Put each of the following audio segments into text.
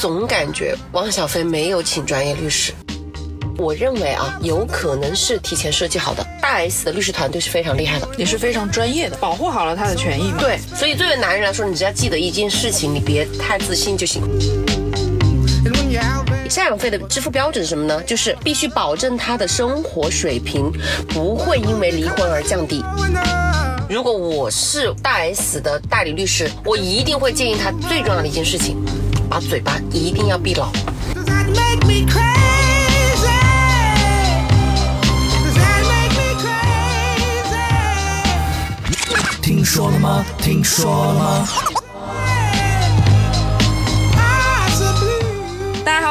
总感觉汪小菲没有请专业律师。我认为啊，有可能是提前设计好的。大 S 的律师团队是非常厉害的，也是非常专业的，保护好了他的权益。对，所以作为男人来说，你只要记得一件事情，你别太自信就行。赡养费的支付标准是什么呢？就是必须保证他的生活水平不会因为离婚而降低。如果我是大 S 的代理律师，我一定会建议他最重要的一件事情，把嘴巴一定要闭牢。听说了吗？听说了吗？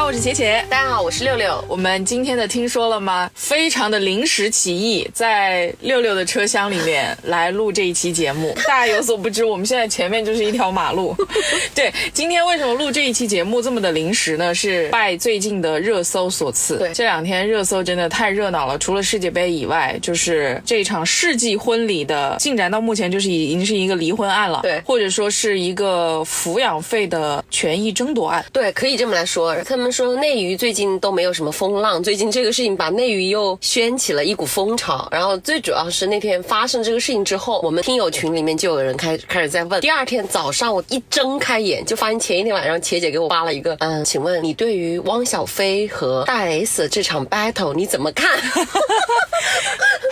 好，我是茄茄。大家好，我是六六。我们今天的听说了吗？非常的临时起意，在六六的车厢里面来录这一期节目。大家有所不知，我们现在前面就是一条马路。对，今天为什么录这一期节目这么的临时呢？是拜最近的热搜所赐。对，这两天热搜真的太热闹了。除了世界杯以外，就是这场世纪婚礼的进展到目前就是已经是一个离婚案了。对，或者说是一个抚养费的权益争夺案。对，可以这么来说。他们说内娱最近都没有什么风浪，最近这个事情把内娱又掀起了一股风潮。然后最主要是那天发生这个事情之后，我们听友群里面就有人开开始在问。第二天早上我一睁开眼，就发现前一天晚上茄姐给我发了一个，嗯，请问你对于汪小菲和大 S 这场 battle 你怎么看？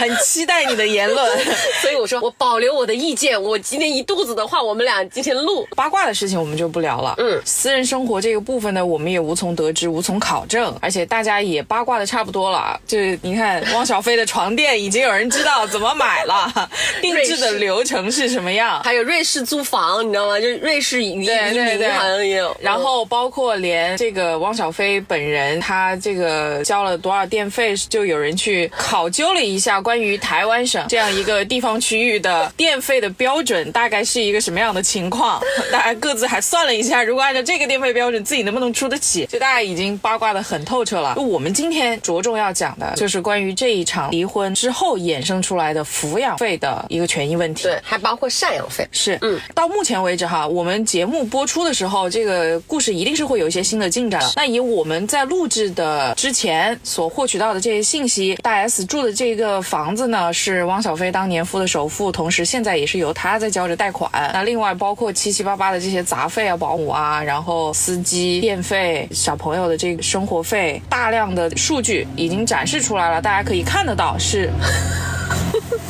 很期待你的言论，所以我说我保留我的意见。我今天一肚子的话，我们俩今天录八卦的事情我们就不聊了。嗯，私人生活这个部分呢，我们也无从得知，无从考证，而且大家也八卦的差不多了。就是你看汪小菲的床垫已经有人知道怎么买了，定制的流程是什么样，还有瑞士租房，你知道吗？就瑞士移移民好像也有。然后包括连这个汪小菲本人，他这个交了多少电费，就有人去考究了一下关于台湾省这样一个地方区域的电费的标准，大概是一个什么样的情况？大家各自还算了一下，如果按照这个电费标准，自己能不能出得起？就大家已经八卦的很透彻了。我们今天着重要讲的就是关于这一场离婚之后衍生出来的抚养费的一个权益问题，对，还包括赡养费。是，嗯，到目前为止哈，我们节目播出的时候，这个故事一定是会有一些新的进展。那以我们在录制的之前所获取到的这些信息，大 S 住的这个房子呢，是汪小菲当年付的首付，同时现在也是由他在交着贷款。那另外包括七七八八的这些杂费啊、保姆啊，然后司机、电费、小朋友的这个生活费，大量的数据已经展示出来了，大家可以看得到是。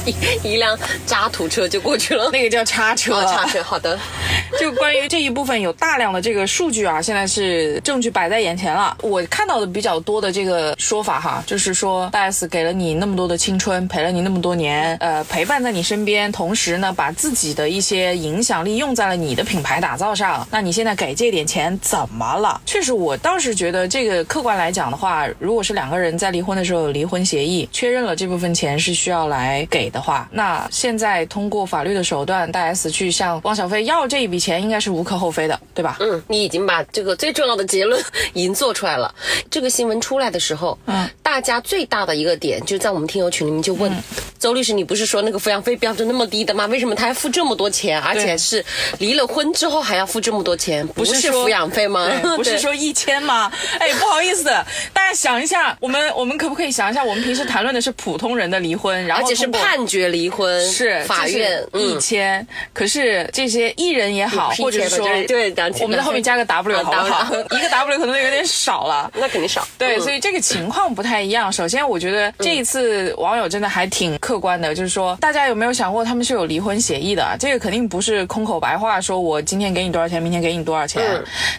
一 一辆渣土车就过去了，那个叫叉车。叉车，好的。就关于这一部分有大量的这个数据啊，现在是证据摆在眼前了。我看到的比较多的这个说法哈，就是说大 S 给了你那么多的青春，陪了你那么多年，呃，陪伴在你身边，同时呢，把自己的一些影响力用在了你的品牌打造上。那你现在给这点钱怎么了？确实，我倒是觉得这个客观来讲的话，如果是两个人在离婚的时候有离婚协议，确认了这部分钱是需要来给的话，那现在通过法律的手段，大 S 去向汪小菲要这一笔钱，应该是无可厚非的，对吧？嗯，你已经把这个最重要的结论已经做出来了。这个新闻出来的时候，嗯，大家最大的一个点就在我们听友群里面就问周律师，你不是说那个抚养费标准那么低的吗？为什么他要付这么多钱，而且是离了婚之后还要付这么多钱？不是抚养费吗？不是说一千吗？哎，不好意思，大家想一下，我们我们可不可以想一下，我们平时谈论的是普通人的离婚，然后而且是判决离婚，是法院一千，可是这些艺人也好，或者说对，我们在后面加个 W 好不好？一个 W 可能有点少了，那肯定少。对，所以这个情况不太一样。首先，我觉得这一次网友真的还挺客观的，就是说，大家有没有想过他们是有离婚协议的？这个肯定不是空口白话，说我今天给你多少钱，明天给你多少钱。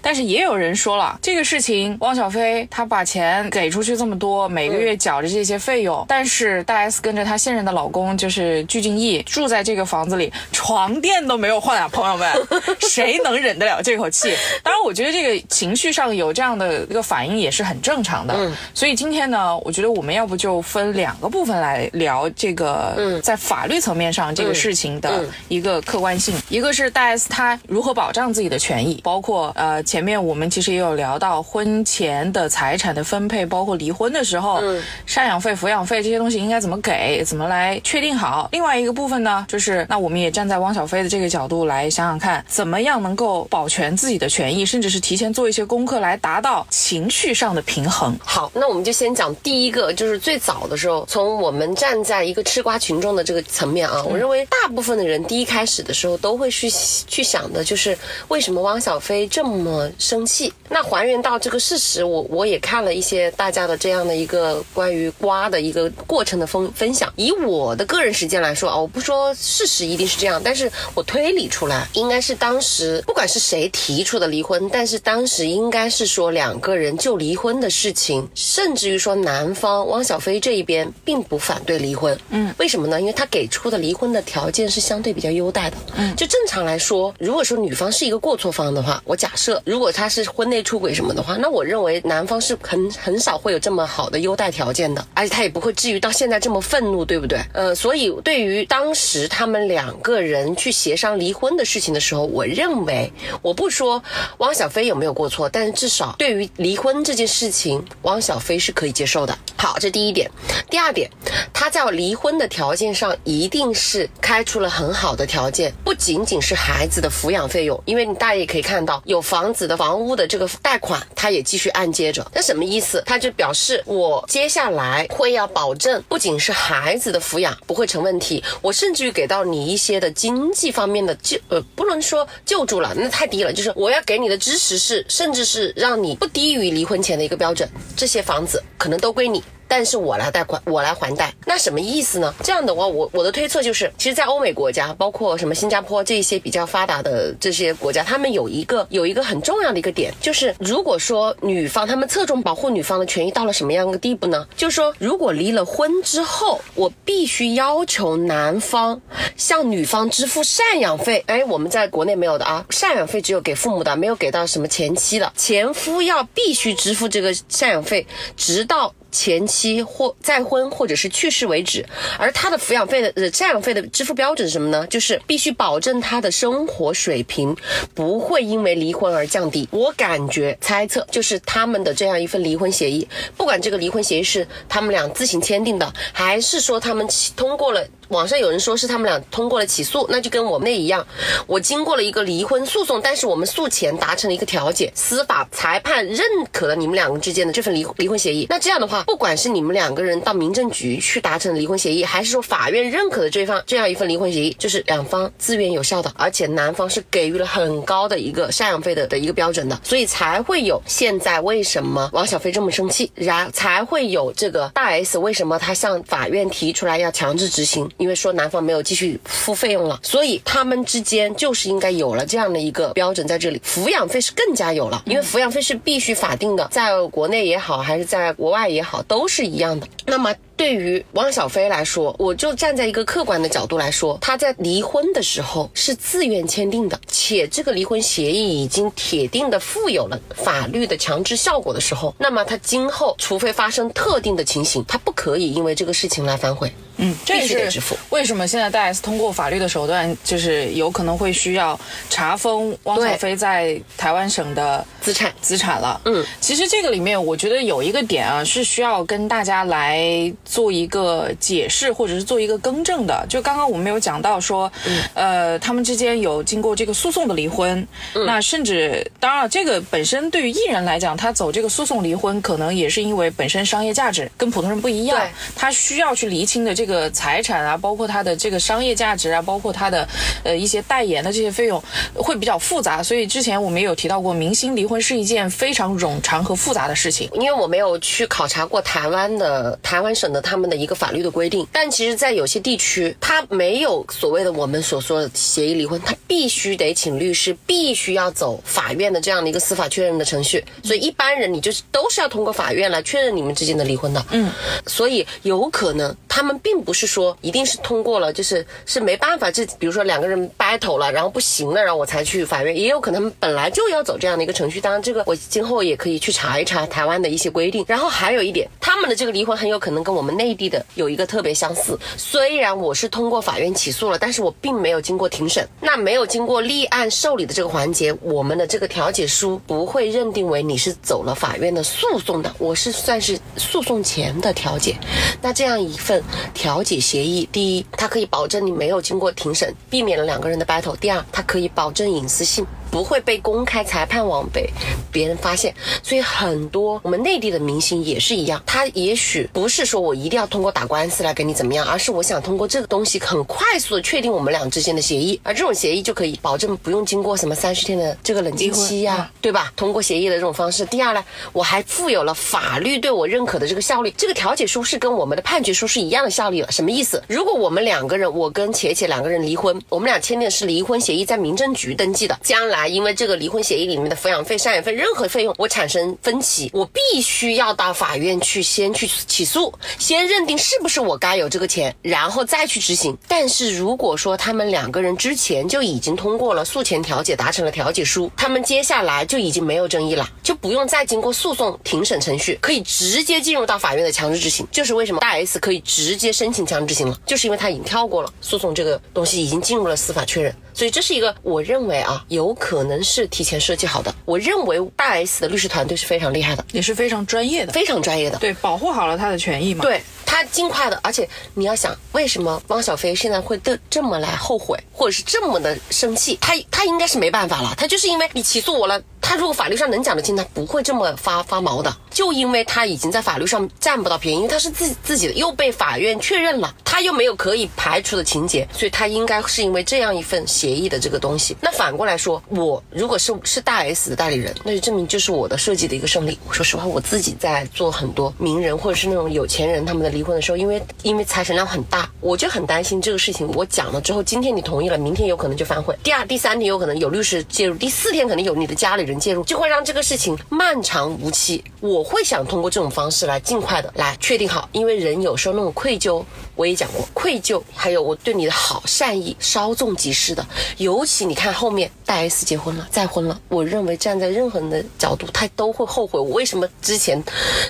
但是也有人说了，这个事情，汪小菲他把钱给出去这么多，每个月缴着这些费用，但是大 S 跟着他现任的老公就是鞠婧祎住在这个房子里，床垫都没有换啊，朋友们，谁能忍得了这口气？当然，我觉得这个情绪上有这样的一个反应也是很正常的。嗯，所以今天呢，我觉得我们要不就分两个部分来聊这个，嗯在法律层面上这个事情的嗯一个客观性。一个是大 S 她如何保障自己的权益，包括呃前面我们其实也有聊到婚前的财产的分配，包括离婚的时候，嗯赡养费、抚养费这些东西应该怎么给，怎么来确定好。另外一个部分呢，就是那我们也站在汪小菲的这个角度来想想看，怎么样能够保全自己的权益，甚至是提前做一些功课来达到情绪上的平衡。好，那我们就先讲第一个，就是最早的时候，从我们站在一个吃瓜群众的这个层面啊，我认为大部分的人第一开始的时候都会去去想的，就是为什么汪小菲这么生气？那还原到这个事实，我我也看了一些大家的这样的一个关于瓜的一个过程的分分享。以我的个人实践来说啊，我不说事实一定是这样，但是我推理出来，应该是当时不管是谁提出的离婚，但是当时应该是说两个人就离婚的事情，甚至于说男方汪小菲这一边并不反对离婚。嗯，为什么呢？因为他给出的离婚的条件是相对比较优待的。嗯，就正常来说，如果说女方是一个过错方的话，我假设如果他是婚内出轨什么的话，那我认为男方是很很少会有这么好的优待条件的，而且他也不会至于到现在这么愤怒，对不对？呃，所以对于当时他们两个人去协商离婚的事情的时候，我认为我不说汪小菲有没有过错，但是至少对于离婚这件事情，汪小菲是可以接受的。好，这第一点。第二点，他在离婚的条件上一定是开出了很好的条件，不仅仅是孩子的抚养费用，因为你大家也可以看到，有房子的房屋的这个贷款，他也继续按揭着。那什么意思？他就表示我接下来会要保证，不仅是孩子的抚养不会成问题，我甚至于给到你一些的经济方面的救，呃，不能说救助了，那太低了，就是我要给你的支持是，甚至是让你不低于离婚前的一个标准，这些房子可能都归你。但是我来贷款，我来还贷，那什么意思呢？这样的话，我我的推测就是，其实，在欧美国家，包括什么新加坡这些比较发达的这些国家，他们有一个有一个很重要的一个点，就是如果说女方他们侧重保护女方的权益到了什么样的地步呢？就是说，如果离了婚之后，我必须要求男方向女方支付赡养费。哎，我们在国内没有的啊，赡养费只有给父母的，没有给到什么前妻的，前夫要必须支付这个赡养费，直到。前妻或再婚或者是去世为止，而他的抚养费的呃赡养费的支付标准是什么呢？就是必须保证他的生活水平不会因为离婚而降低。我感觉猜测就是他们的这样一份离婚协议，不管这个离婚协议是他们俩自行签订的，还是说他们通过了。网上有人说是他们俩通过了起诉，那就跟我妹一样，我经过了一个离婚诉讼，但是我们诉前达成了一个调解，司法裁判认可了你们两个之间的这份离离婚协议。那这样的话，不管是你们两个人到民政局去达成离婚协议，还是说法院认可的这方这样一份离婚协议，就是两方自愿有效的，而且男方是给予了很高的一个赡养费的的一个标准的，所以才会有现在为什么王小飞这么生气，然才会有这个大 S 为什么他向法院提出来要强制执行。因为说男方没有继续付费用了，所以他们之间就是应该有了这样的一个标准在这里。抚养费是更加有了，因为抚养费是必须法定的，在国内也好，还是在国外也好，都是一样的。那么。对于汪小菲来说，我就站在一个客观的角度来说，他在离婚的时候是自愿签订的，且这个离婚协议已经铁定的负有了法律的强制效果的时候，那么他今后除非发生特定的情形，他不可以因为这个事情来反悔。嗯，这是为什么现在大 S 通过法律的手段，就是有可能会需要查封汪小菲在台湾省的资产。资产了。嗯，其实这个里面，我觉得有一个点啊，是需要跟大家来做一个解释，或者是做一个更正的。就刚刚我们有讲到说，呃，他们之间有经过这个诉讼的离婚，那甚至当然了，这个本身对于艺人来讲，他走这个诉讼离婚，可能也是因为本身商业价值跟普通人不一样，他需要去厘清的这个财产啊，包括他的这个商业价值啊，包括他的呃一些代言的这些费用会比较复杂，所以之前我们也有提到过，明星离婚是一件非常冗长和复杂的事情。因为我没有去考察过台湾的台湾省的他们的一个法律的规定。但其实，在有些地区，他没有所谓的我们所说的协议离婚，他必须得请律师，必须要走法院的这样的一个司法确认的程序。所以一般人你就是都是要通过法院来确认你们之间的离婚的。嗯，所以有可能他们并并不是说一定是通过了，就是是没办法，这比如说两个人 battle 了，然后不行了，然后我才去法院，也有可能本来就要走这样的一个程序。当然，这个我今后也可以去查一查台湾的一些规定。然后还有一点，他们的这个离婚很有可能跟我们内地的有一个特别相似。虽然我是通过法院起诉了，但是我并没有经过庭审，那没有经过立案受理的这个环节，我们的这个调解书不会认定为你是走了法院的诉讼的，我是算是诉讼前的调解。那这样一份调解协议，第一，它可以保证你没有经过庭审，避免了两个人的 battle；第二，它可以保证隐私性。不会被公开裁判网被别人发现，所以很多我们内地的明星也是一样，他也许不是说我一定要通过打官司来跟你怎么样，而是我想通过这个东西很快速的确定我们俩之间的协议，而这种协议就可以保证不用经过什么三十天的这个冷静期呀、对吧？通过协议的这种方式。第二呢，我还附有了法律对我认可的这个效力，这个调解书是跟我们的判决书是一样的效力了。什么意思？如果我们两个人，我跟且且两个人离婚，我们俩签订的是离婚协议，在民政局登记的，将来因为这个离婚协议里面的抚养费、赡养费任何费用我产生分歧，我必须要到法院去先去起诉，先认定是不是我该有这个钱，然后再去执行。但是如果说他们两个人之前就已经通过了诉前调解，达成了调解书，他们接下来就已经没有争议了，就不用再经过诉讼庭审程序，可以直接进入到法院的强制执行。就是为什么大 S 可以直接申请强制执行了，就是因为他已经跳过了诉讼这个东西，已经进入了司法确认。所以这是一个我认为啊，有可能是提前设计好的。我认为大 S 的律师团队是非常厉害的，也是非常专业的，非常专业的。对，保护好了他的权益嘛。对他尽快的，而且你要想，为什么汪小菲现在会这这么来后悔，或者是这么的生气？他他应该是没办法了，他就是因为你起诉我了。他如果法律上能讲得清，他不会这么发发毛的。就因为他已经在法律上占不到便宜，因为他是自己自己的，又被法院确认了，他又没有可以排除的情节，所以他应该是因为这样一份协议的这个东西。那反过来说，我如果是是大 S 的代理人，那就证明就是我的设计的一个胜利。我说实话，我自己在做很多名人或者是那种有钱人他们的离婚的时候，因为因为财产量很大，我就很担心这个事情。我讲了之后，今天你同意了，明天有可能就反悔，第二、第三天有可能有律师介入，第四天可能有你的家里人介入，就会让这个事情漫长无期。我会想通过这种方式来尽快的来确定好，因为人有时候那种愧疚，我也讲过，愧疚还有我对你的好善意稍纵即逝的。尤其你看后面大 S 结婚了，再婚了，我认为站在任何人的角度，他都会后悔，我为什么之前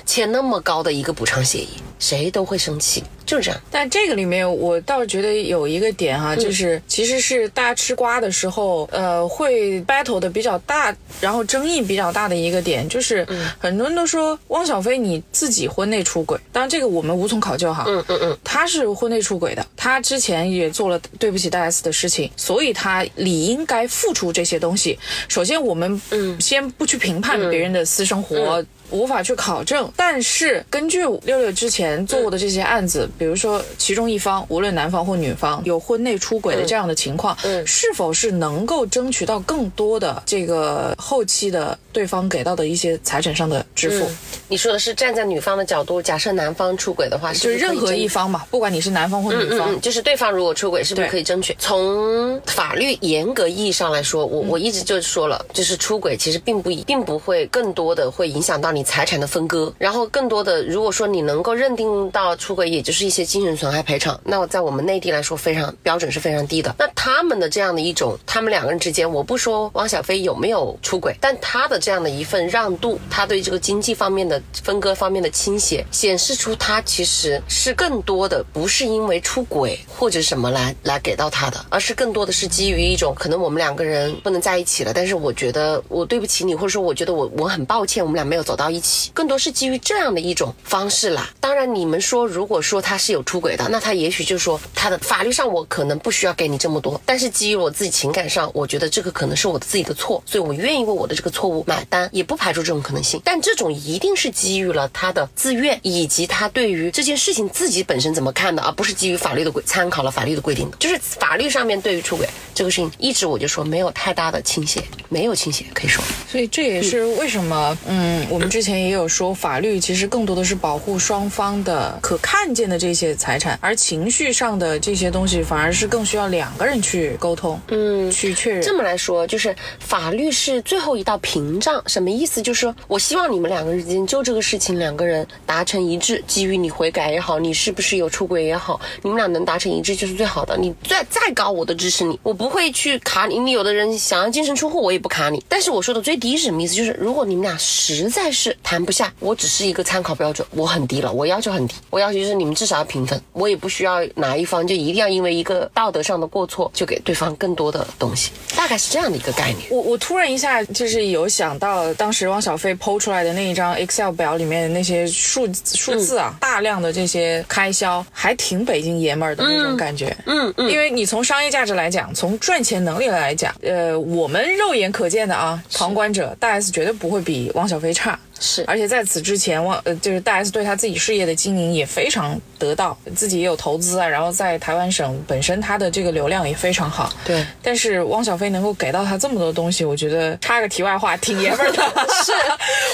签那么高的一个补偿协议，谁都会生气，就是这样。但这个里面，我倒是觉得有一个点哈、就是其实是大家吃瓜的时候，呃，会 battle 的比较大，然后争议比较大的一个点，就是很多人都说汪小菲你自己婚内出轨，当然这个我们无从考究哈，嗯嗯嗯，他是婚内出轨的，他之前也做了对不起大 S 的事情，所以他理应该付出这些东西。首先，我们嗯先不去评判别人的私生活。无法去考证，但是根据六六之前做过的这些案子，比如说其中一方，无论男方或女方有婚内出轨的这样的情况，嗯是否是能够争取到更多的这个后期的对方给到的一些财产上的支付？你说的是站在女方的角度，假设男方出轨的话，是就是任何一方嘛，不管你是男方或女方，嗯嗯，就是对方如果出轨，是不是可以争取？从法律严格意义上来说，我我一直就说了，就是出轨其实并不并不会更多的会影响到你财产的分割，然后更多的如果说你能够认定到出轨，也就是一些精神损害赔偿，那在我们内地来说非常标准是非常低的。那他们的这样的一种，他们两个人之间，我不说汪小菲有没有出轨，但他的这样的一份让渡，他对这个经济方面的分割方面的倾斜，显示出他其实是更多的不是因为出轨或者什么来来给到他的，而是更多的是基于一种可能我们两个人不能在一起了，但是我觉得我对不起你，或者说我觉得我我很抱歉，我们俩没有走到一起，更多是基于这样的一种方式啦。当然，你们说如果说他是有出轨的，那他也许就说他的法律上我可能不需要给你这么多，但是基于我自己情感上，我觉得这个可能是我自己的错，所以我愿意为我的这个错误买单，也不排除这种可能性。但这种一定是。基于了他的自愿，以及他对于这件事情自己本身怎么看的，而不是基于法律的规参考了法律的规定的。就是法律上面对于出轨这个事情，一直我就说没有太大的倾斜，没有倾斜可以说。所以这也是为什么，嗯，我们之前也有说，法律其实更多的是保护双方的可看见的这些财产，而情绪上的这些东西反而是更需要两个人去沟通，嗯，去确认。这么来说，就是法律是最后一道屏障，什么意思？就是说我希望你们两个人之间就这个事情两个人达成一致，基于你悔改也好，你是不是有出轨也好，你们俩能达成一致就是最好的。你再再高，我都支持你，我不会去卡你。你有的人想要净身出户，我也不卡你。但是我说的最低是什么意思？就是如果你们俩实在是谈不下，我只是一个参考标准，我很低了，我要求很低，我要求就是你们至少要平分，我也不需要哪一方就一定要因为一个道德上的过错就给对方更多的东西，大概是这样的一个概念。我我突然一下就是有想到，当时汪小菲剖出来的那一张 Excel 表里面的那些数数字啊，大量的这些开销，还挺北京爷们儿的那种感觉。嗯嗯，因为你从商业价值来讲，从赚钱能力来讲，呃，我们肉眼可见的啊，旁观者大 S 绝对不会比汪小菲差。是，而且在此之前，汪呃就是大 S 对他自己事业的经营也非常得当，自己也有投资啊，然后在台湾省本身他的这个流量也非常好。对，但是汪小菲能够给到他这么多东西，我觉得插个题外话，挺爷们儿的。是，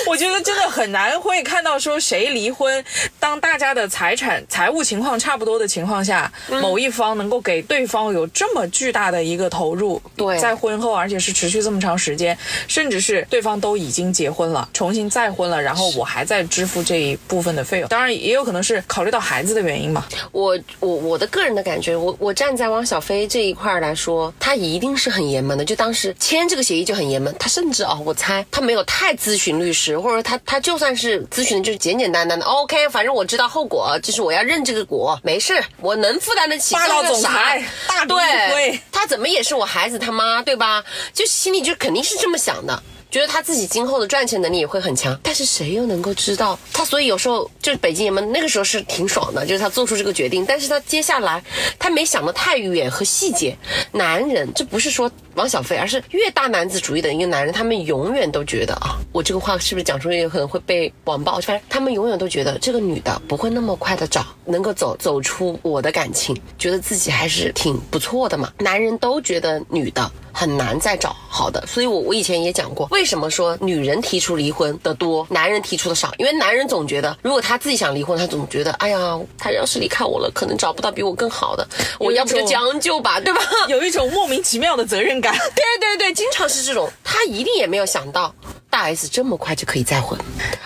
我觉得真的很难会看到说谁离婚，当大家的财产财务情况差不多的情况下，某一方能够给对方有这么巨大的一个投入。对在婚后，而且是持续这么长时间，甚至是对方都已经结婚了，重新再婚了，然后我还在支付这一部分的费用。当然，也有可能是考虑到孩子的原因嘛。我我我的个人的感觉，我我站在汪小菲这一块儿来说，他一定是很爷们的。就当时签这个协议就很爷们，他甚至啊、我猜他没有太咨询律师，或者他他就算是咨询的就是简简单单的，OK，反正我知道后果，就是我要认这个果，没事，我能负担得起。霸道总裁大对，他怎么也是我孩子他妈，对吧？就心里就肯定是这么想的。觉得他自己今后的赚钱能力也会很强，但是谁又能够知道他？所以有时候就是北京爷们那个时候是挺爽的，就是他做出这个决定，但是他接下来他没想的太远和细节。男人这不是说汪小菲，而是越大男子主义的一个男人，他们永远都觉得啊，我这个话是不是讲出去有可能会被网暴？反正他们永远都觉得这个女的不会那么快的找，能够走走出我的感情，觉得自己还是挺不错的嘛。男人都觉得女的。很难再找好的，所以我我以前也讲过，为什么说女人提出离婚的多，男人提出的少？因为男人总觉得，如果他自己想离婚，他总觉得，哎呀，他要是离开我了，可能找不到比我更好的，我要不就将就吧，对吧？有一种莫名其妙的责任感。对对对，经常是这种，他一定也没有想到大 S 这么快就可以再婚，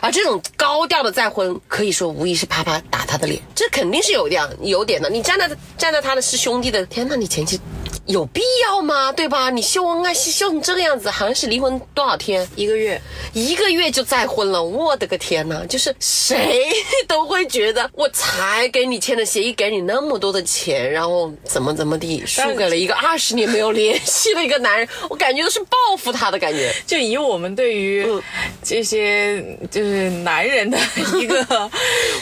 而这种高调的再婚，可以说无疑是啪啪打他的脸，这肯定是有点有点的。你站在站在他的师兄弟的，天哪，你前妻有必要吗？对吧？你秀恩爱秀成这个样子，好像是离婚多少天？一个月，一个月就再婚了，我的个天呐！就是谁都会觉得，我才给你签的协议，给你那么多的钱，然后怎么怎么地，输给了一个二十年没有联系的一个男人，我感觉都是报复他的感觉。就以我们对于这些就是男人的 一个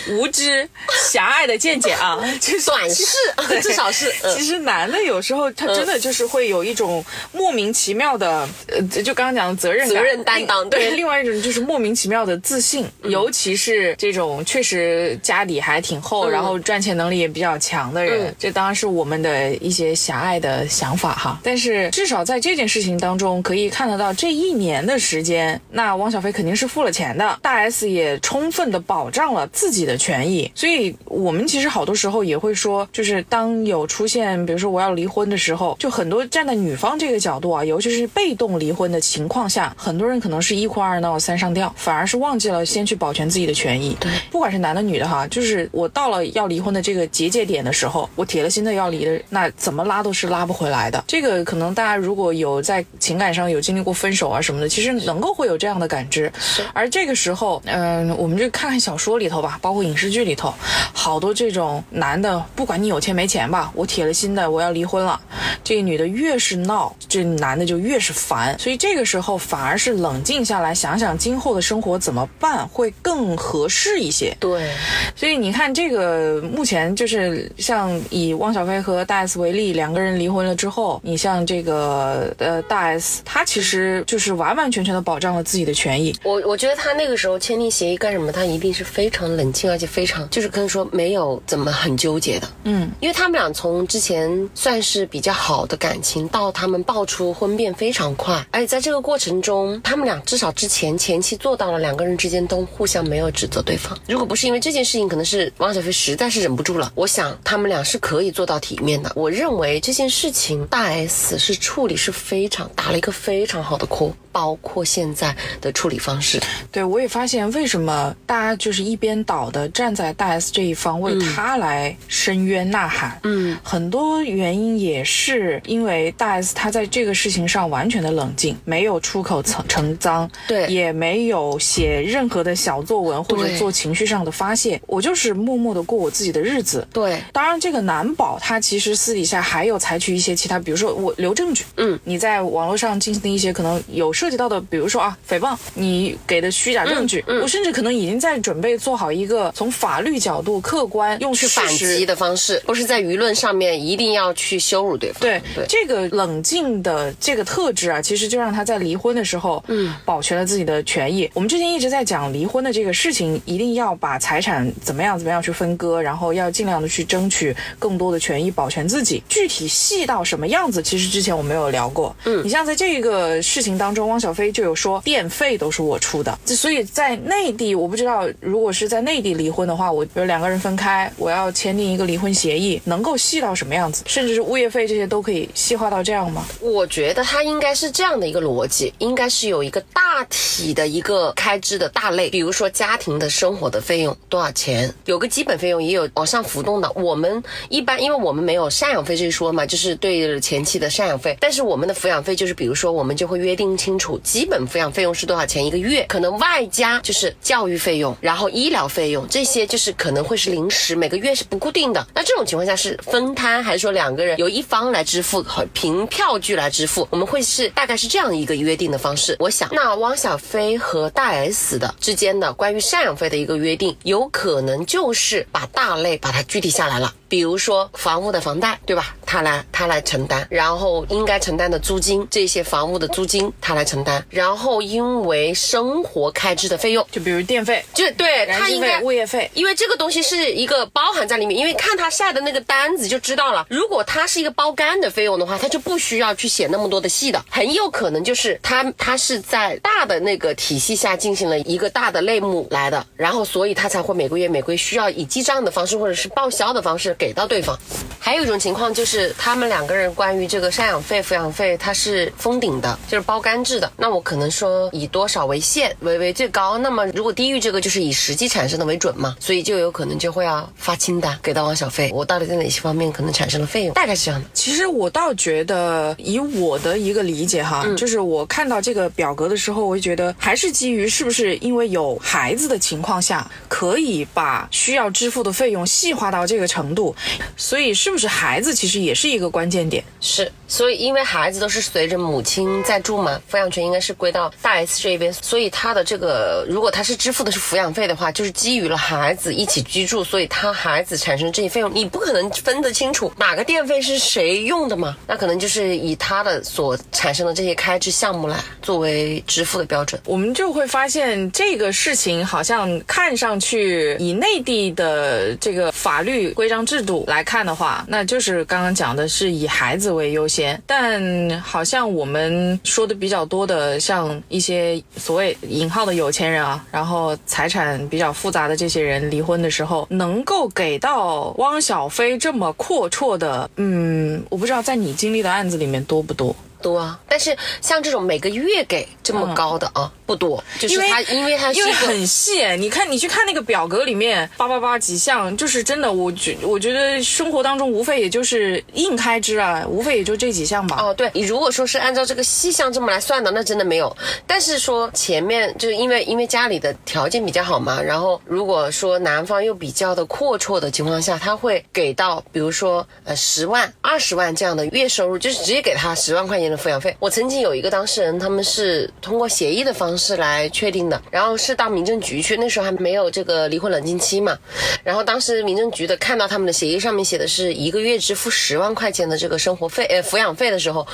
无知狭隘的见解啊，就是短视对至少是嗯其实男的有时候他真的就是会有一种莫名其妙的，呃，就刚刚讲的责任感、责任担当对另外一种就是莫名其妙的自信，尤其是这种确实家底还挺厚，然后赚钱能力也比较强的人，嗯这当然是我们的一些狭隘的想法哈。但是至少在这件事情当中，可以看得到这一年的时间，那汪小菲肯定是付了钱的，大 S 也充分的保障了自己的权益。所以我们其实好多时候也会说，就是当有出现，比如说我要离婚的时候，就很多站在女方这个角度啊，尤其是被动离婚的情况下，很多人可能是一哭二闹三上吊，反而是忘记了先去保全自己的权益。对，不管是男的女的哈，就是我到了要离婚的这个结界点的时候，我铁了心的要离的，那怎么拉都是拉不回来的。这个可能大家如果有在情感上有经历过分手啊什么的，其实能够会有这样的感知。而这个时候，嗯、我们就看看小说里头吧，包括影视剧里头，好多这种男的，不管你有钱没钱吧，我铁了心的我要离婚了，这个女的越是闹，这男的就越是烦。所以这个时候反而是冷静下来，想想今后的生活怎么办会更合适一些。对，所以你看，这个目前就是像以汪小菲和大 S 为例，两个人离婚了之后，你像这个呃大 S，她其实就是完完全全的保障了自己的权益。我我觉得她那个时候签订协议干什么？她一定是非常冷静，而且非常就是可以说没有怎么很纠结的。嗯，因为他们俩从之前算是比较好的感情，到他们爆出婚变非常快，而且在这个过程中，他们俩至少之前前期做到了两个人之间都互相没有指责对方。如果不是因为这件事情，可能是汪小菲实在是忍不住了。我想他们俩是可以做到体面的。我认为这件事情大 S 是处理是非常打了一个非常好的 call，包括现在的处理方式。对，我也发现为什么大家就是一边倒的站在大 S 这一方，为他来申冤呐喊。嗯，很多原因也是因为大 S 她在这个事情上完全的冷静，没有出口成成脏，对。也没有写任何的小作文或者做情绪上的发泄，我就是默默的过我自己的日子。对，当然，这个难保他其实私底下还有采取一些其他，比如说我留证据，嗯，你在网络上进行的一些可能有涉及到的，比如说啊诽谤，你给的虚假证据，嗯嗯。我甚至可能已经在准备做好一个从法律角度客观用去反击的方式，不是在舆论上面一定要去羞辱对方。对对这个冷静的这个特质啊，其实就让他在离婚的时候，嗯，保全了自己的权益。我们之前一直在讲离婚的这个事情，一定要把财产怎么样怎么样去分割，然后要尽量的去争取更多的权益，保全自己。具体细到什么样子，其实之前我没有聊过。嗯，你像在这个事情当中，汪小菲就有说电费都是我出的，所以在内地，我不知道如果是在内地离婚的话，我比如两个人分开，我要签订一个离婚协议，能够细到什么样子，甚至是物业费这些都可以细化到这样吗？我觉得它应该是这样的一个逻辑，应该是有一个大体的一个开支的大类，比如说家庭的生活的费用多少钱，有个基本费用，也有往上浮动的。我们一般，因为我们没有赡养费这一说嘛，就是对前期的赡养费，但是我们的抚养费就是，比如说我们就会约定清楚，基本抚养费用是多少钱一个月，可能外加就是教育费用，然后医疗费用这些就是可能会是临时，每个月是不固定的。那这种情况下是分摊，还是说两个人有一方来支付，和凭票据来支付？我们会是大概是这样一个约定的方式。我想，那汪小菲和大 S 的之间的关于赡养费的一个约定，有可能就是把大类把它具体下来了。比如说房屋的房贷，对吧？他来他来承担，然后应该承担的租金，这些房屋的租金他来承担，然后因为生活开支的费用，就比如电费、就对他应该、物业费。因为这个东西是一个包含在里面，因为看他晒的那个单子就知道了。如果他是一个包干的费用的话，他就不需要去写那么多的细的，很有可能就是他他是在大的那个体系下进行了一个大的类目来的，然后所以他才会每个月每个月需要以记账的方式或者是报销的方式给到对方。还有一种情况就是他们两个人关于这个赡养费、抚养费，它是封顶的，就是包干制的。那我可能说以多少为限为为最高，那么如果低于这个，就是以实际产生的为准嘛，所以就有可能就会要发清单给到王小飞，我到底在哪些方面可能产生了费用，大概是这样的。其实我倒觉得，以我的一个理解哈，就是我看到这个表格的时候，我就觉得还是基于是不是因为有孩子的情况下，可以把需要支付的费用细化到这个程度，所以是不是孩子其实也是一个关键点。是，所以因为孩子都是随着母亲在住嘛，抚养权应该是归到大 S 这边，所以他的这个如果他是支付的是抚养费的话，就是基于了孩子一起居住，所以他孩子产生这些费用，你不可能分得清楚哪个电费是谁用的嘛，那可能就是以他的所产生的这些开支项目来作为支付的标准。我们就会发现这个事情好像看上去以内地的这个法律规章度来看的话，那就是刚刚讲的是以孩子为优先，但好像我们说的比较多的，像一些所谓引号的有钱人啊，然后财产比较复杂的这些人离婚的时候，能够给到汪小菲这么阔绰的，嗯，我不知道在你经历的案子里面多不多。多啊，但是像这种每个月给这么高的啊，嗯不多，就是因为他，因为他是因为很细，你看你去看那个表格里面八八八几项，就是真的，我觉我觉得生活当中无非也就是硬开支啊，无非也就这几项吧。哦，对你如果说是按照这个细项这么来算的，那真的没有。但是说前面就是因为因为家里的条件比较好嘛，然后如果说男方又比较的阔绰的情况下，他会给到比如说呃十万、二十万这样的月收入，就是直接给他十万块钱抚养费。我曾经有一个当事人，他们是通过协议的方式来确定的，然后是到民政局去，那时候还没有这个离婚冷静期嘛，然后当时民政局的看到他们的协议上面写的是一个月支付十万块钱的这个生活费呃抚养费的时候，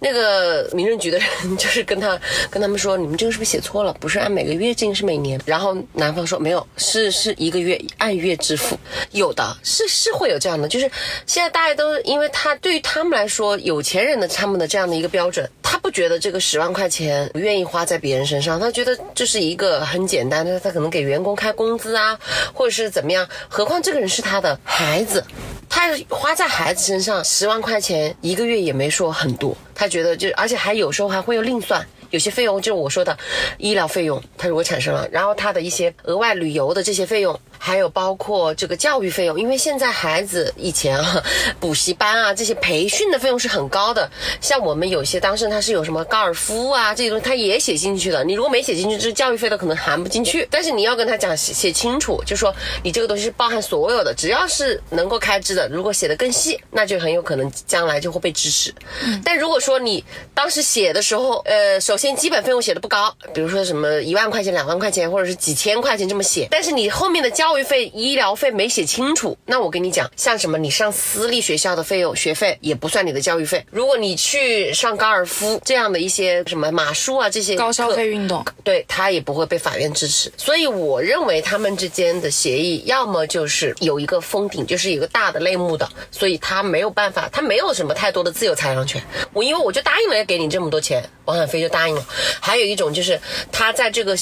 那个民政局的人 就是跟他跟他们说，你们这个是不是写错了？不是按每个月进，是每年。然后男方说没有，是是一个月按月支付，有的是是会有这样的，就是现在大家都因为他对于他们来说，有钱人的他们的这样的一个标准，他不觉得这个十万块钱不愿意花在别人身上，他觉得这是一个很简单的，他可能给员工开工资啊，或者是怎么样。何况这个人是他的孩子，他花在孩子身上十万块钱一个月也没说很多，他觉得就而且还有时候还会有另算。有些费用就是我说的医疗费用，它如果产生了，然后他的一些额外旅游的这些费用，还有包括这个教育费用，因为现在孩子以前啊补习班啊这些培训的费用是很高的，像我们有些当事人他是有什么高尔夫啊这些东西，他也写进去的，你如果没写进去，这教育费都可能含不进去，但是你要跟他讲写写清楚，就说你这个东西是包含所有的，只要是能够开支的，如果写的更细，那就很有可能将来就会被支持。但如果说你当时写的时候，呃，首先基本费用写的不高，比如说什么一万块钱、两万块钱，或者是几千块钱这么写，但是你后面的教育费、医疗费没写清楚，那我跟你讲，像什么你上私立学校的费用、学费也不算你的教育费。如果你去上高尔夫这样的一些什么马术啊这些高消费运动，对他也不会被法院支持。所以我认为他们之间的协议，要么就是有一个封顶，就是有一个大的类目的，所以他没有办法，他没有什么太多的自由裁量权。我因为我就答应了要给你这么多钱，王小飞就答应了。还有一种就是他在这个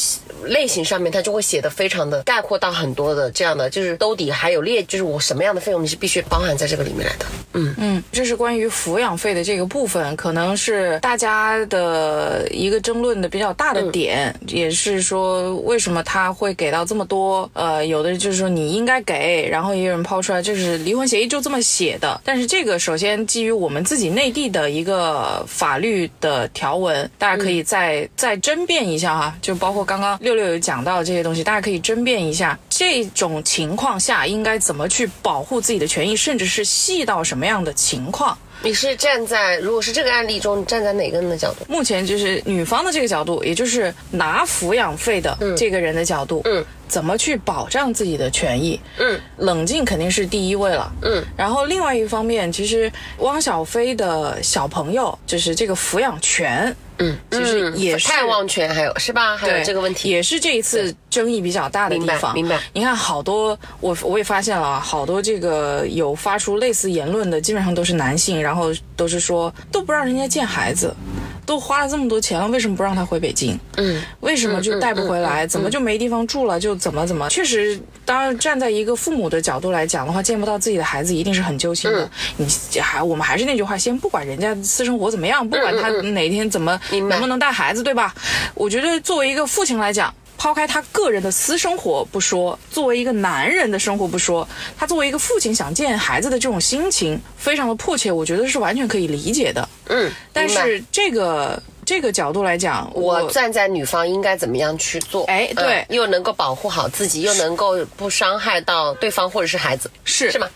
类型上面，他就会写的非常的概括到很多的这样的，就是兜底还有列，就是我什么样的费用你是必须包含在这个里面来的。嗯，嗯，这是关于抚养费的这个部分，可能是大家的一个争论的比较大的点，也是说为什么他会给到这么多？呃，有的就是说你应该给，然后也有人抛出来，就是离婚协议就这么写的。但是这个首先基于我们自己内地的一个法律的条文，大家可以再、再争辩一下哈，就包括刚刚六六有讲到这些东西，大家可以争辩一下，这种情况下应该怎么去保护自己的权益，甚至是细到什么样的情况。你是站在如果是这个案例中，你站在哪个人的角度？目前就是女方的这个角度，也就是拿抚养费的这个人的角度，嗯，怎么去保障自己的权益？嗯，冷静肯定是第一位了，嗯，然后另外一方面，其实汪小菲的小朋友就是这个抚养权，嗯，其实也是探望权，还有是吧？还有这个问题，也是这一次争议比较大的地方。明白明白你看，好多我我也发现了啊，好多这个有发出类似言论的，基本上都是男性，然后都是说都不让人家见孩子，都花了这么多钱了，为什么不让他回北京？嗯，为什么就带不回来？怎么就没地方住了？就怎么怎么？确实，当然站在一个父母的角度来讲的话，见不到自己的孩子一定是很揪心的。你还我们还是那句话，先不管人家私生活怎么样，不管他哪天怎么能不能带孩子，对吧？我觉得作为一个父亲来讲。抛开他个人的私生活不说，作为一个男人的生活不说，他作为一个父亲想见孩子的这种心情非常的迫切，我觉得是完全可以理解的。嗯，但是这个这个角度来讲，我站在女方应该怎么样去做？哎对。嗯又能够保护好自己，又能够不伤害到对方或者是孩子，是。是吗？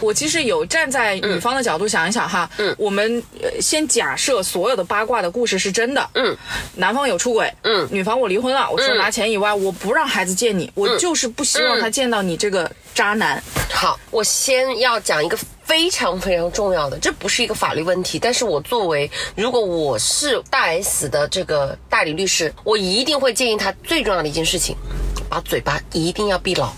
我其实有站在女方的角度想一想哈，嗯，我们呃先假设所有的八卦的故事是真的，嗯，男方有出轨，嗯。女方我离婚了，我除了嗯。拿钱以外，我不让孩子见你，我就是不希望他见到你这个渣男，好，我先要讲一个非常非常重要的，这不是一个法律问题，但是我作为如果我是大 S 的这个代理律师，我一定会建议他最重要的一件事情，把嘴巴一定要闭牢。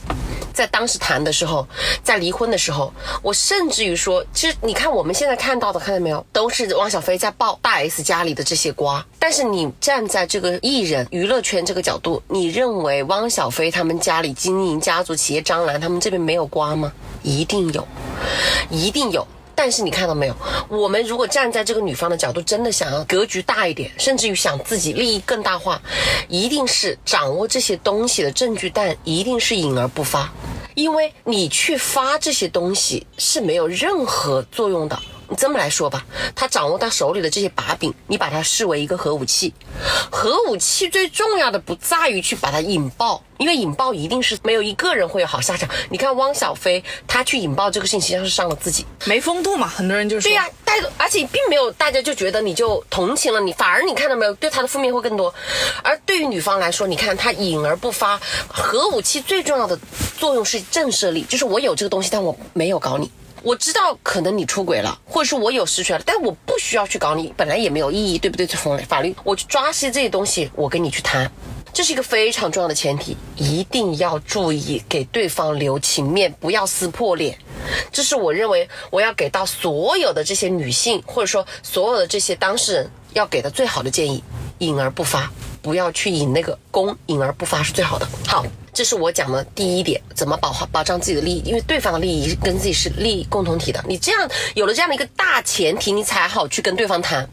在当时谈的时候，在离婚的时候，我甚至于说，其实你看我们现在看到的，看到没有，都是汪小菲在爆大 S 家里的这些瓜。但是你站在这个艺人娱乐圈这个角度，你认为汪小菲他们家里经营家族企业张兰他们这边没有瓜吗？一定有，一定有。但是你看到没有？我们如果站在这个女方的角度，真的想要格局大一点，甚至于想自己利益更大化，一定是掌握这些东西的证据，但一定是隐而不发，因为你去发这些东西是没有任何作用的。你这么来说吧，他掌握他手里的这些把柄，你把它视为一个核武器。核武器最重要的不在于去把它引爆，因为引爆一定是没有一个人会有好下场。你看汪小菲，他去引爆这个事情，实际上是伤了自己。没风度嘛，很多人就说。对呀、大家而且并没有大家就觉得你就同情了你，反而你看到没有，对他的负面会更多。而对于女方来说，你看她隐而不发，核武器最重要的作用是震慑力，就是我有这个东西，但我没有搞你。我知道可能你出轨了，或者是我有失去了，但我不需要去搞你，本来也没有意义，对不对？从法律，我去抓些这些东西，我跟你去谈，这是一个非常重要的前提，一定要注意给对方留情面，不要撕破脸。这是我认为我要给到所有的这些女性，或者说所有的这些当事人要给的最好的建议：隐而不发，不要去引那个弓，隐而不发是最好的。好。这是我讲的第一点，怎么保保障自己的利益，因为对方的利益跟自己是利益共同体的。你这样有了这样的一个大前提，你才好去跟对方谈。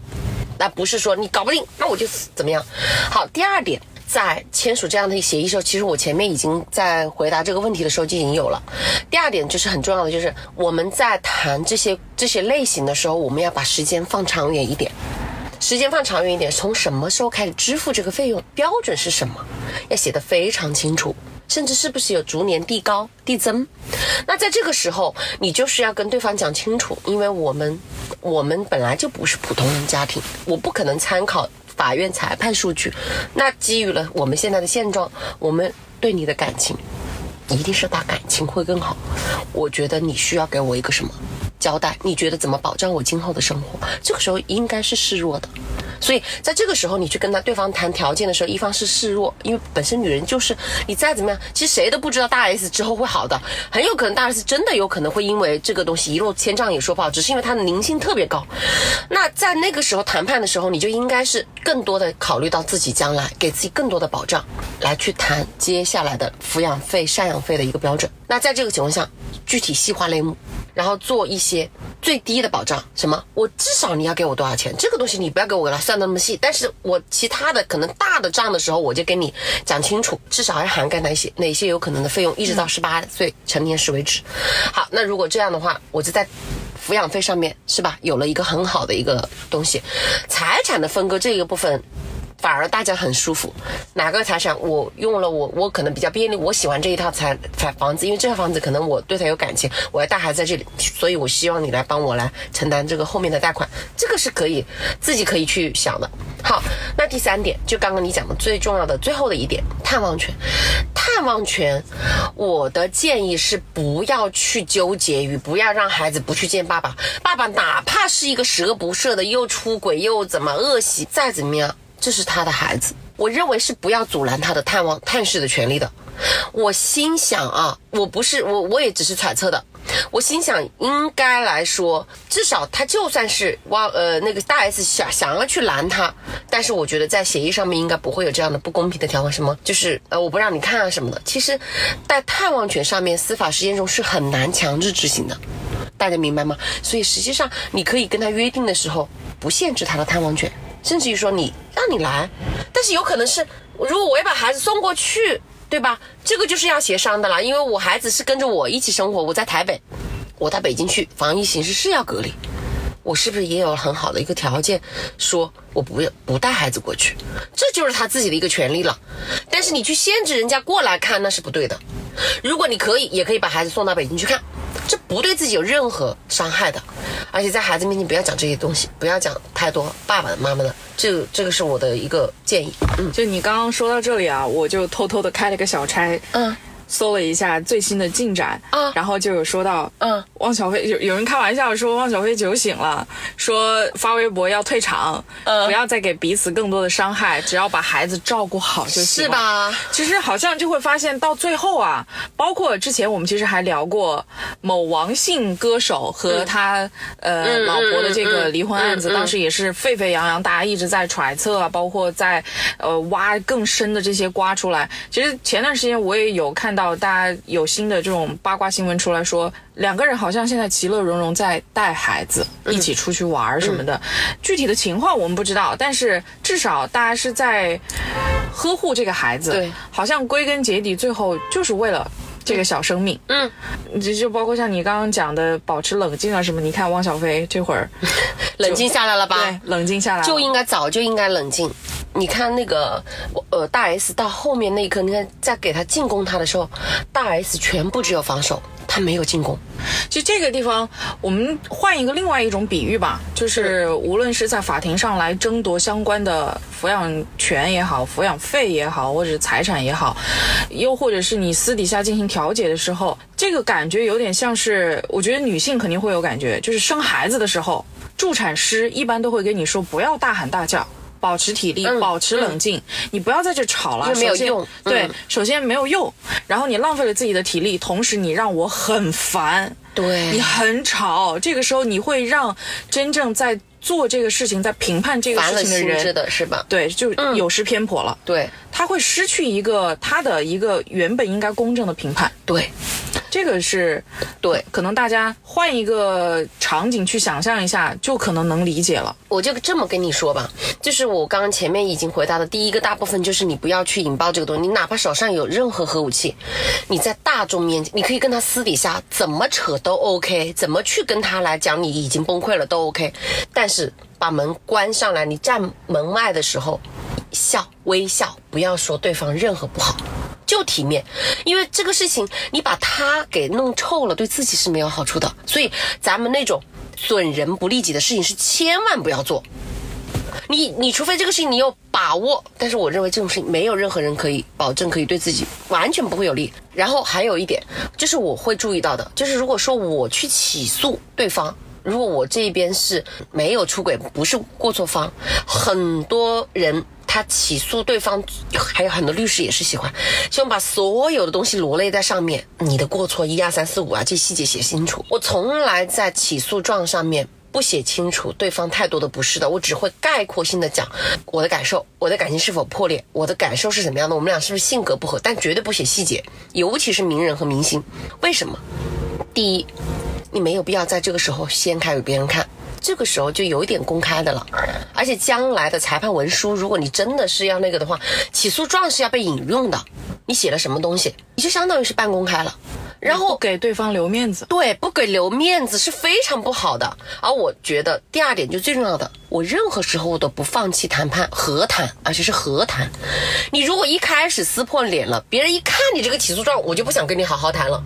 那不是说你搞不定，那我就怎么样？好，第二点，在签署这样的协议的时候，其实我前面已经在回答这个问题的时候就已经有了。第二点就是很重要的，就是我们在谈这些这些类型的时候，我们要把时间放长远一点。时间放长远一点，从什么时候开始支付这个费用，标准是什么，要写得非常清楚，甚至是不是有逐年递高递增。那在这个时候，你就是要跟对方讲清楚，因为我们我们本来就不是普通人家庭，我不可能参考法院裁判数据。那基于了我们现在的现状，我们对你的感情，一定是打感情会更好。我觉得你需要给我一个什么？交代，你觉得怎么保障我今后的生活？这个时候应该是示弱的，所以在这个时候你去跟他对方谈条件的时候，一方是示弱，因为本身女人就是你再怎么样，其实谁都不知道大 S 之后会好的，很有可能大 S 真的有可能会因为这个东西一落千丈也说不好，只是因为她的灵性特别高。那在那个时候谈判的时候，你就应该是更多的考虑到自己将来，给自己更多的保障，来去谈接下来的抚养费、赡养费的一个标准。那在这个情况下，具体细化类目。然后做一些最低的保障，什么？我至少你要给我多少钱？这个东西你不要给我给它算那么细，但是我其他的可能大的账的时候，我就跟你讲清楚，至少要涵盖哪些哪些有可能的费用，一直到十八岁成年时为止。好，那如果这样的话，我就在抚养费上面是吧，有了一个很好的一个东西，财产的分割这个部分。反而大家很舒服，哪个财产我用了我我可能比较便利，我喜欢这一套财财房子，因为这套房子可能我对它有感情，我要带孩子在这里，所以我希望你来帮我来承担这个后面的贷款，这个是可以自己可以去想的。好，那第三点就刚刚你讲的最重要的最后的一点，探望权。探望权，我的建议是不要去纠结于，不要让孩子不去见爸爸，爸爸哪怕是一个十恶不赦的，又出轨又怎么恶习，再怎么样。这是他的孩子，我认为是不要阻拦他的探望探视的权利的。我心想啊，我不是我，我也只是揣测的。我心想，应该来说，至少他就算是汪呃那个大 S 想想要去拦他，但是我觉得在协议上面应该不会有这样的不公平的条款，什么就是呃我不让你看啊什么的。其实，在探望权上面，司法实践中是很难强制执行的，大家明白吗？所以实际上你可以跟他约定的时候，不限制他的探望权。甚至于说你让你来，但是有可能是，如果我要把孩子送过去，对吧？这个就是要协商的啦，因为我孩子是跟着我一起生活，我在台北，我到北京去，防疫形势是要隔离，我是不是也有很好的一个条件，说我不要不带孩子过去，这就是他自己的一个权利了。但是你去限制人家过来看，那是不对的。如果你可以，也可以把孩子送到北京去看。这不对自己有任何伤害的，而且在孩子面前不要讲这些东西，不要讲太多爸爸的、妈妈的，这个这个是我的一个建议。嗯，就你刚刚说到这里啊，我就偷偷的开了个小差，嗯，搜了一下最新的进展，啊然后就有说到，嗯，汪小菲有有人开玩笑说汪小菲酒醒了，说发微博要退场，嗯不要再给彼此更多的伤害，只要把孩子照顾好就行，是？吧？其实好像就会发现到最后啊，包括之前我们其实还聊过某王姓歌手和他、呃、嗯老婆的这个离婚案子，嗯嗯当时也是沸沸扬扬，大家一直在揣测啊，包括在呃挖更深的这些瓜出来。其实前段时间我也有看到。大家有新的这种八卦新闻出来说，两个人好像现在其乐融融在带孩子，嗯一起出去玩儿什么的。具体的情况我们不知道，但是至少大家是在呵护这个孩子。对，好像归根结底，最后就是为了。这个小生命，嗯，这就包括像你刚刚讲的保持冷静啊什么。你看汪小菲这会儿，冷静下来了吧？对，冷静下来了，就应该早就应该冷静。你看那个呃大 S 到后面那一刻，你看在给他进攻他的时候，大 S 全部只有防守，他没有进攻。就这个地方，我们换一个另外一种比喻吧，就是无论是在法庭上来争夺相关的抚养权也好、抚养费也好，或者是财产也好，又或者是你私底下进行调解的时候，这个感觉有点像是，我觉得女性肯定会有感觉，就是生孩子的时候，助产师一般都会跟你说不要大喊大叫。保持体力，嗯保持冷静，你不要在这吵了，没有首先用对，嗯首先没有用，然后你浪费了自己的体力，同时你让我很烦，对。你很吵，这个时候你会让真正在做这个事情、在评判这个事情的人，的是吧？对，就有失偏颇了。对。他会失去一个他的一个原本应该公正的评判，对这个是对，可能大家换一个场景去想象一下，就可能能理解了。我就这么跟你说吧，就是我刚刚前面已经回答的第一个大部分，就是你不要去引爆这个东西。你哪怕手上有任何核武器，你在大众面前，你可以跟他私底下怎么扯都 OK，怎么去跟他来讲你已经崩溃了都 OK，但是把门关上来，你站门外的时候，笑微笑，不要说对方任何不好。不体面，因为这个事情你把他给弄臭了，对自己是没有好处的。所以咱们那种损人不利己的事情是千万不要做。你你除非这个事情你有把握，但是我认为这种事情没有任何人可以保证可以对自己完全不会有利。然后还有一点，就是我会注意到的，就是如果说我去起诉对方。如果我这边是没有出轨，不是过错方，很多人他起诉对方，还有很多律师也是喜欢，希望把所有的东西罗列在上面，你的过错一二三四五啊，这细节写清楚。我从来在起诉状上面不写清楚对方太多的不是的，我只会概括性的讲我的感受，我的感情是否破裂，我的感受是怎么样的，我们俩是不是性格不合，但绝对不写细节，尤其是名人和明星。为什么？第一，你没有必要在这个时候掀开给别人看。这个时候就有一点公开的了，而且将来的裁判文书，如果你真的是要那个的话，起诉状是要被引用的。你写了什么东西，你就相当于是半公开了。然后给对方留面子，对，不给留面子是非常不好的。而我觉得第二点就最重要的，我任何时候我都不放弃谈判和谈，而且是和谈。你如果一开始撕破脸了，别人一看你这个起诉状，我就不想跟你好好谈了。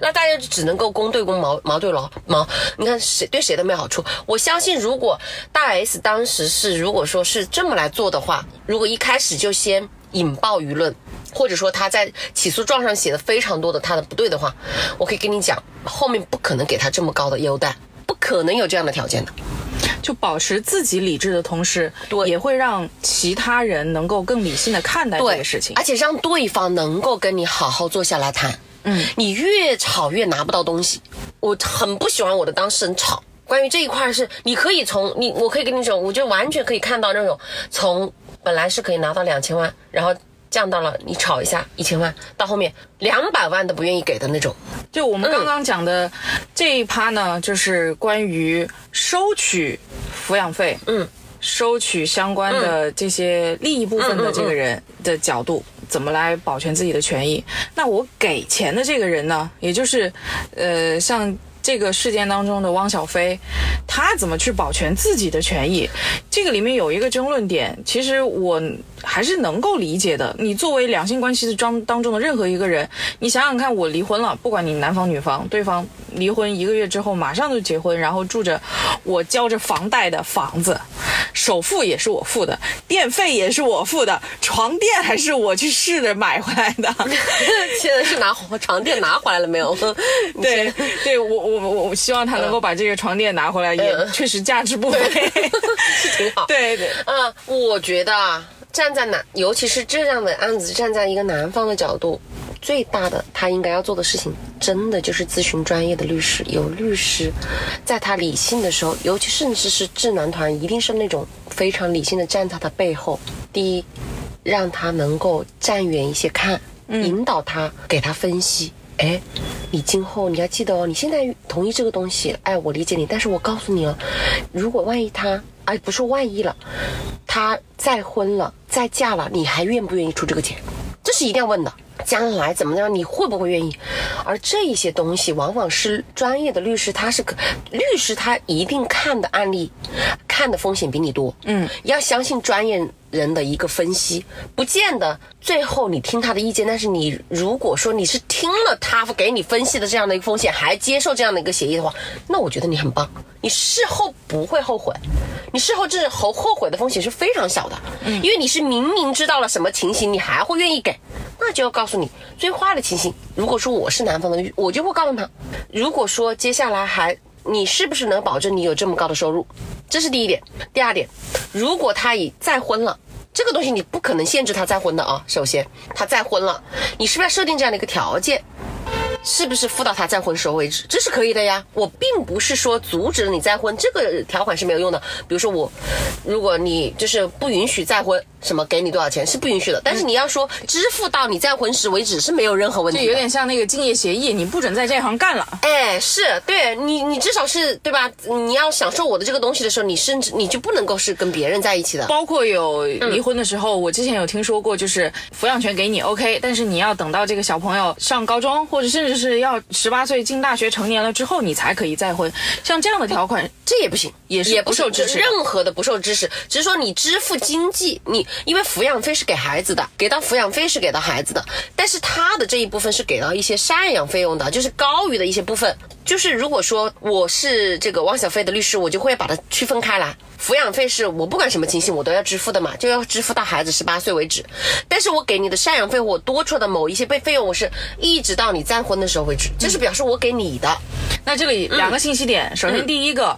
那大家就只能够公对公，矛矛对矛，矛。你看谁对谁都没好处。我相信，如果大 S 当时是如果说是这么来做的话，如果一开始就先引爆舆论，或者说他在起诉状上写的非常多的他的不对的话，我可以跟你讲，后面不可能给他这么高的优待，不可能有这样的条件的。就保持自己理智的同时，对也会让其他人能够更理性的看待这个事情。而且让对方能够跟你好好坐下来谈。嗯，你越吵越拿不到东西。我很不喜欢我的当事人吵。关于这一块是，你可以从你，我可以跟你讲，我就完全可以看到那种从本来是可以拿到两千万，然后降到了你吵一下一千万，到后面两百万都不愿意给的那种。就我们刚刚讲的这一趴呢，就是关于收取抚养费，嗯，收取相关的这些利益部分的这个人的角度，怎么来保全自己的权益。那我给钱的这个人呢，也就是，呃，像。这个事件当中的汪小菲，他怎么去保全自己的权益？这个里面有一个争论点，其实我还是能够理解的。你作为两性关系的当当中的任何一个人，你想想看，我离婚了，不管你男方女方，对方离婚一个月之后马上就结婚，然后住着我交着房贷的房子，首付也是我付的，电费也是我付的，床垫还是我去试着买回来的。现在是拿床垫拿回来了没有？对，对我我我我希望他能够把这个床垫拿回来，也嗯确实价值不菲，是挺好。对 对。嗯，我觉得啊，站在男，尤其是这样的案子，站在一个男方的角度，最大的他应该要做的事情，真的就是咨询专业的律师。有律师，在他理性的时候，尤其甚至是智囊团，一定是那种非常理性的站在他背后。第一，让他能够站远一些看。引导他，给他分析。哎，你今后你要记得哦，你现在同意这个东西，哎，我理解你，但是我告诉你哦，如果万一他，哎，不是万一了，他再婚了，再嫁了，你还愿不愿意出这个钱？这是一定要问的。将来怎么样？你会不会愿意？而这一些东西，往往是专业的律师，他是可律师，他一定看的案例，看的风险比你多。嗯，要相信专业人的一个分析，不见得最后你听他的意见。但是你如果说你是听了他给你分析的这样的一个风险，还接受这样的一个协议的话，那我觉得你很棒，你事后不会后悔。你事后这后后悔的风险是非常小的，嗯，因为你是明明知道了什么情形，你还会愿意给，那就要告诉你最坏的情形。如果说我是男方的，我就会告诉他，如果说接下来还你是不是能保证你有这么高的收入，这是第一点。第二点，如果他已再婚了，这个东西你不可能限制他再婚的啊。首先他再婚了，你是不是要设定这样的一个条件？是不是付到他再婚时候为止？这是可以的呀。我并不是说阻止了你再婚，这个条款是没有用的。比如说我，如果你就是不允许再婚，什么给你多少钱是不允许的。但是你要说支付到你再婚时为止是没有任何问题。就有点像那个竞业协议，你不准在这行干了。哎，是对你，你至少是对吧？你要享受我的这个东西的时候，你甚至你就不能够是跟别人在一起的。包括有离婚的时候，我之前有听说过，就是抚养权给你 OK，但是你要等到这个小朋友上高中，或者甚至是要十八岁进大学成年了之后，你才可以再婚。像这样的条款，这也不行，也是不受支持任何的不受支持，只是说你支付经济，你因为抚养费是给孩子的，给到抚养费是给到孩子的，但是他的这一部分是给到一些赡养费用的，就是高于的一些部分。就是如果说我是这个汪小菲的律师，我就会把它区分开来。抚养费是我不管什么情形我都要支付的嘛，就要支付到孩子十八岁为止。但是我给你的赡养费，我多出的某一些费费用，我是一直到你再婚的时候为止，这是表示我给你的。那这里两个信息点，首先第一个，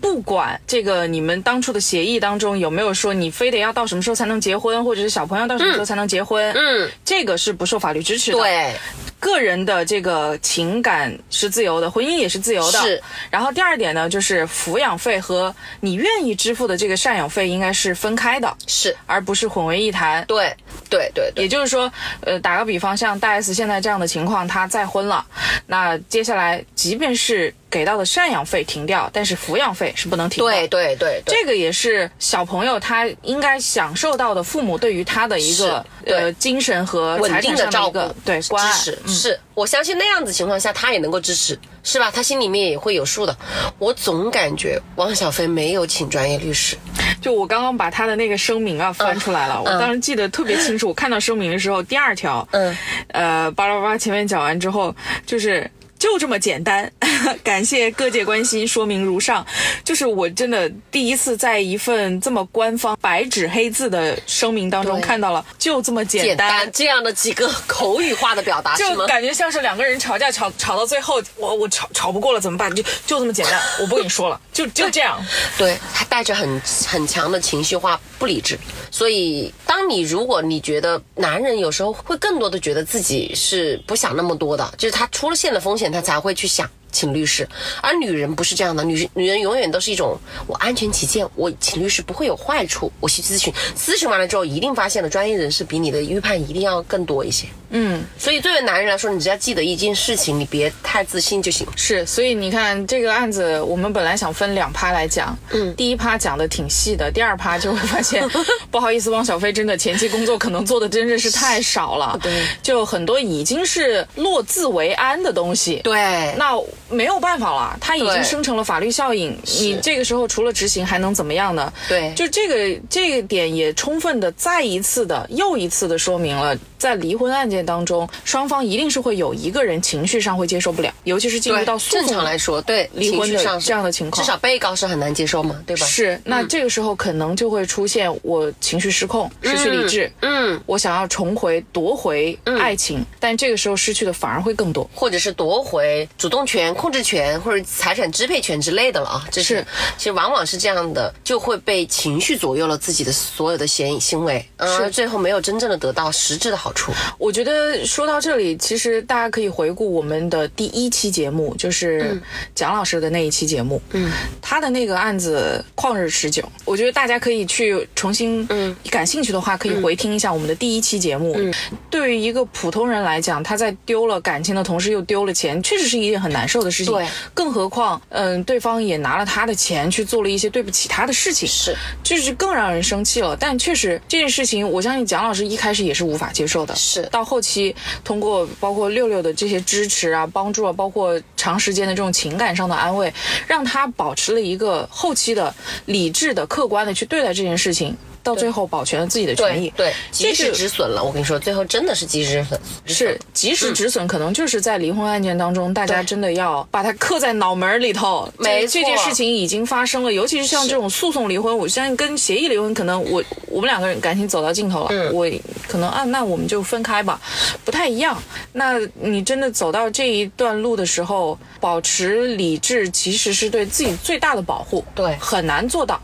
不管这个你们当初的协议当中有没有说你非得要到什么时候才能结婚，或者是小朋友到什么时候才能结婚，嗯，这个是不受法律支持的。对，个人的这个情感是自由的，婚姻也是自由的。是。然后第二点呢，就是抚养费和你愿意支付的这个赡养费应该是分开的，是，而不是混为一谈。对，对对对。也就是说，呃，打个比方，像大 S 现在这样的情况，她再婚了，那接下来即便是给到的赡养费停掉，但是抚养费是不能停的。对对对对。这个也是小朋友他应该享受到的，父母对于他的一个呃精神和稳财定的照顾产上的一个对关爱。支持，是我相信那样子情况下，他也能够支持，是吧？他心里面也会有数的。我总感觉汪小菲没有请专业律师，就我刚刚把他的那个声明啊翻出来了，我当时记得特别清楚。我看到声明的时候，第二条，嗯，呃，巴拉巴拉前面讲完之后，就是。就这么简单，感谢各界关心，说明如上。就是我真的第一次在一份这么官方白纸黑字的声明当中看到了，就这么简简单这样的几个 口语化的表达？就感觉像是两个人吵架，吵吵到最后，我我吵吵不过了怎么办？就就这么简单，我不跟你说了，就就这样。对他带着很很强的情绪化、不理智，所以当你如果你觉得男人有时候会更多的觉得自己是不想那么多的，就是他出了现的风险，他才会去想。请律师，而女人不是这样的，女女人永远都是一种我安全起见，我请律师不会有坏处，我去咨询，咨询完了之后一定发现了专业人士比你的预判一定要更多一些。嗯，所以作为男人来说，你只要记得一件事情，你别太自信就行。是，所以你看这个案子，我们本来想分两趴来讲，嗯。第一趴讲的挺细的，第二趴就会发现，不好意思，汪小菲真的前期工作可能做的真的是太少了，对，就很多已经是落字为安的东西，对。那没有办法了，它已经生成了法律效应，你这个时候除了执行还能怎么样呢？对。就这个这个点也充分的再一次的又一次的说明了，在离婚案件当中，双方一定是会有一个人情绪上会接受不了，尤其是进入到诉正讼常来说，对离婚的上这样的情况至少被告是很难接受嘛，对吧？是，那这个时候可能就会出现我情绪失控、失去理智，嗯，我想要重回夺回爱情，但这个时候失去的反而会更多。或者是夺回主动权、控制权或者财产支配权之类的了啊。这是是其实往往是这样的，就会被情绪左右了自己的所有的行行为，而最后没有真正的得到实质的好处。好处。我觉得说到这里，其实大家可以回顾我们的第一期节目，就是蒋老师的那一期节目，嗯，他的那个案子《旷日持久》，我觉得大家可以去重新，嗯，感兴趣的话可以回听一下我们的第一期节目。嗯，对于一个普通人来讲，他在丢了感情的同时又丢了钱，确实是一件很难受的事情。对，更何况，嗯，对方也拿了他的钱去做了一些对不起他的事情，是，就是更让人生气了。但确实这件事情，我相信蒋老师一开始也是无法接受的。是到后期，通过包括六六的这些支持啊、帮助啊，包括长时间的这种情感上的安慰，让他保持了一个后期的理智的、客观的去对待这件事情，到最后保全了自己的权益。对，及时止损了。我跟你说，最后真的是及时止损。是及时止损，可能就是在离婚案件当中，大家真的要把它刻在脑门儿里头。没错这这件事情已经发生了，尤其是像这种诉讼离婚，我相信跟协议离婚，可能我我们两个人感情走到尽头了，嗯我可能啊，那我们就分开吧，不太一样。那你真的走到这一段路的时候，保持理智其实是对自己最大的保护，对很难做到。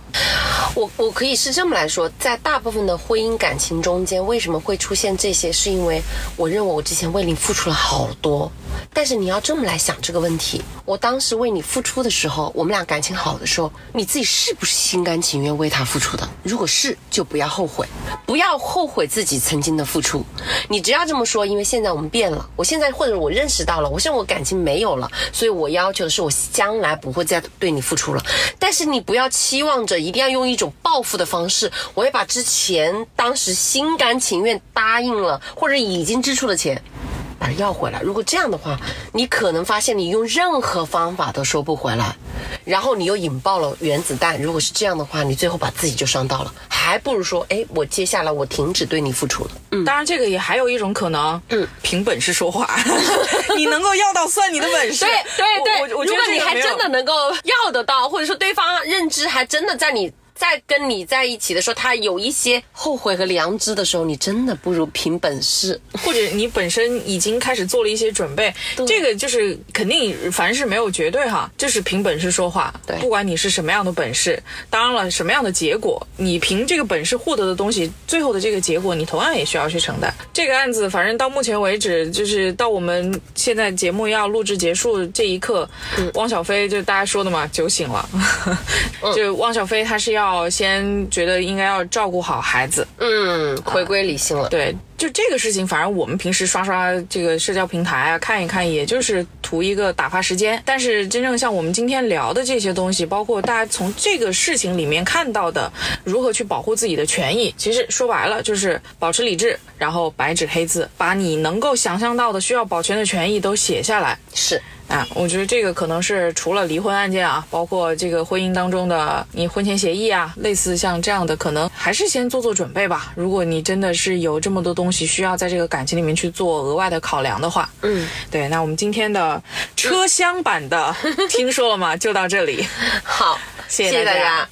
我我可以是这么来说，在大部分的婚姻感情中间，为什么会出现这些？是因为我认为我之前为你付出了好多，但是你要这么来想这个问题：我当时为你付出的时候，我们俩感情好的时候，你自己是不是心甘情愿为他付出的？如果是，就不要后悔，不要后悔自己曾经的付出。你只要这么说，因为现在我们变了，我现在或者我认识到了，我现在我感情没有了，所以我要求的是我将来不会再对你付出了。但是你不要期望着一定要用一种报复的方式，我要把之前当时心甘情愿答应了或者已经支出的钱。把它要回来。如果这样的话，你可能发现你用任何方法都收不回来，然后你又引爆了原子弹。如果是这样的话，你最后把自己就伤到了，还不如说，哎，我接下来我停止对你付出了。嗯，当然，这个也还有一种可能，嗯，凭本事说话，你能够要到算你的本事。对对对，我我我觉得如果你还真的能够要得到，或者说对方认知还真的在你。在跟你在一起的时候，他有一些后悔和良知的时候，你真的不如凭本事。或者你本身已经开始做了一些准备，这个就是肯定凡事没有绝对哈，就是凭本事说话。对不管你是什么样的本事，当然了，什么样的结果，你凭这个本事获得的东西，最后的这个结果，你同样也需要去承担。这个案子，反正到目前为止，就是到我们现在节目要录制结束这一刻，汪小菲就大家说的嘛，酒醒了。就汪小菲他是要先觉得应该要照顾好孩子，嗯，回归理性了。对，就这个事情，反正我们平时刷刷这个社交平台啊，看一看，也就是图一个打发时间。但是真正像我们今天聊的这些东西，包括大家从这个事情里面看到的如何去保护自己的权益，其实说白了就是保持理智，然后白纸黑字把你能够想象到的需要保全的权益都写下来。是，啊，我觉得这个可能是除了离婚案件啊，包括这个婚姻当中的你婚前协议啊，类似像这样的，可能还是先做做准备吧。如果你真的是有这么多东西需要在这个感情里面去做额外的考量的话，嗯，对，那我们今天的车厢版的 听说了吗？就到这里，好，谢谢大大家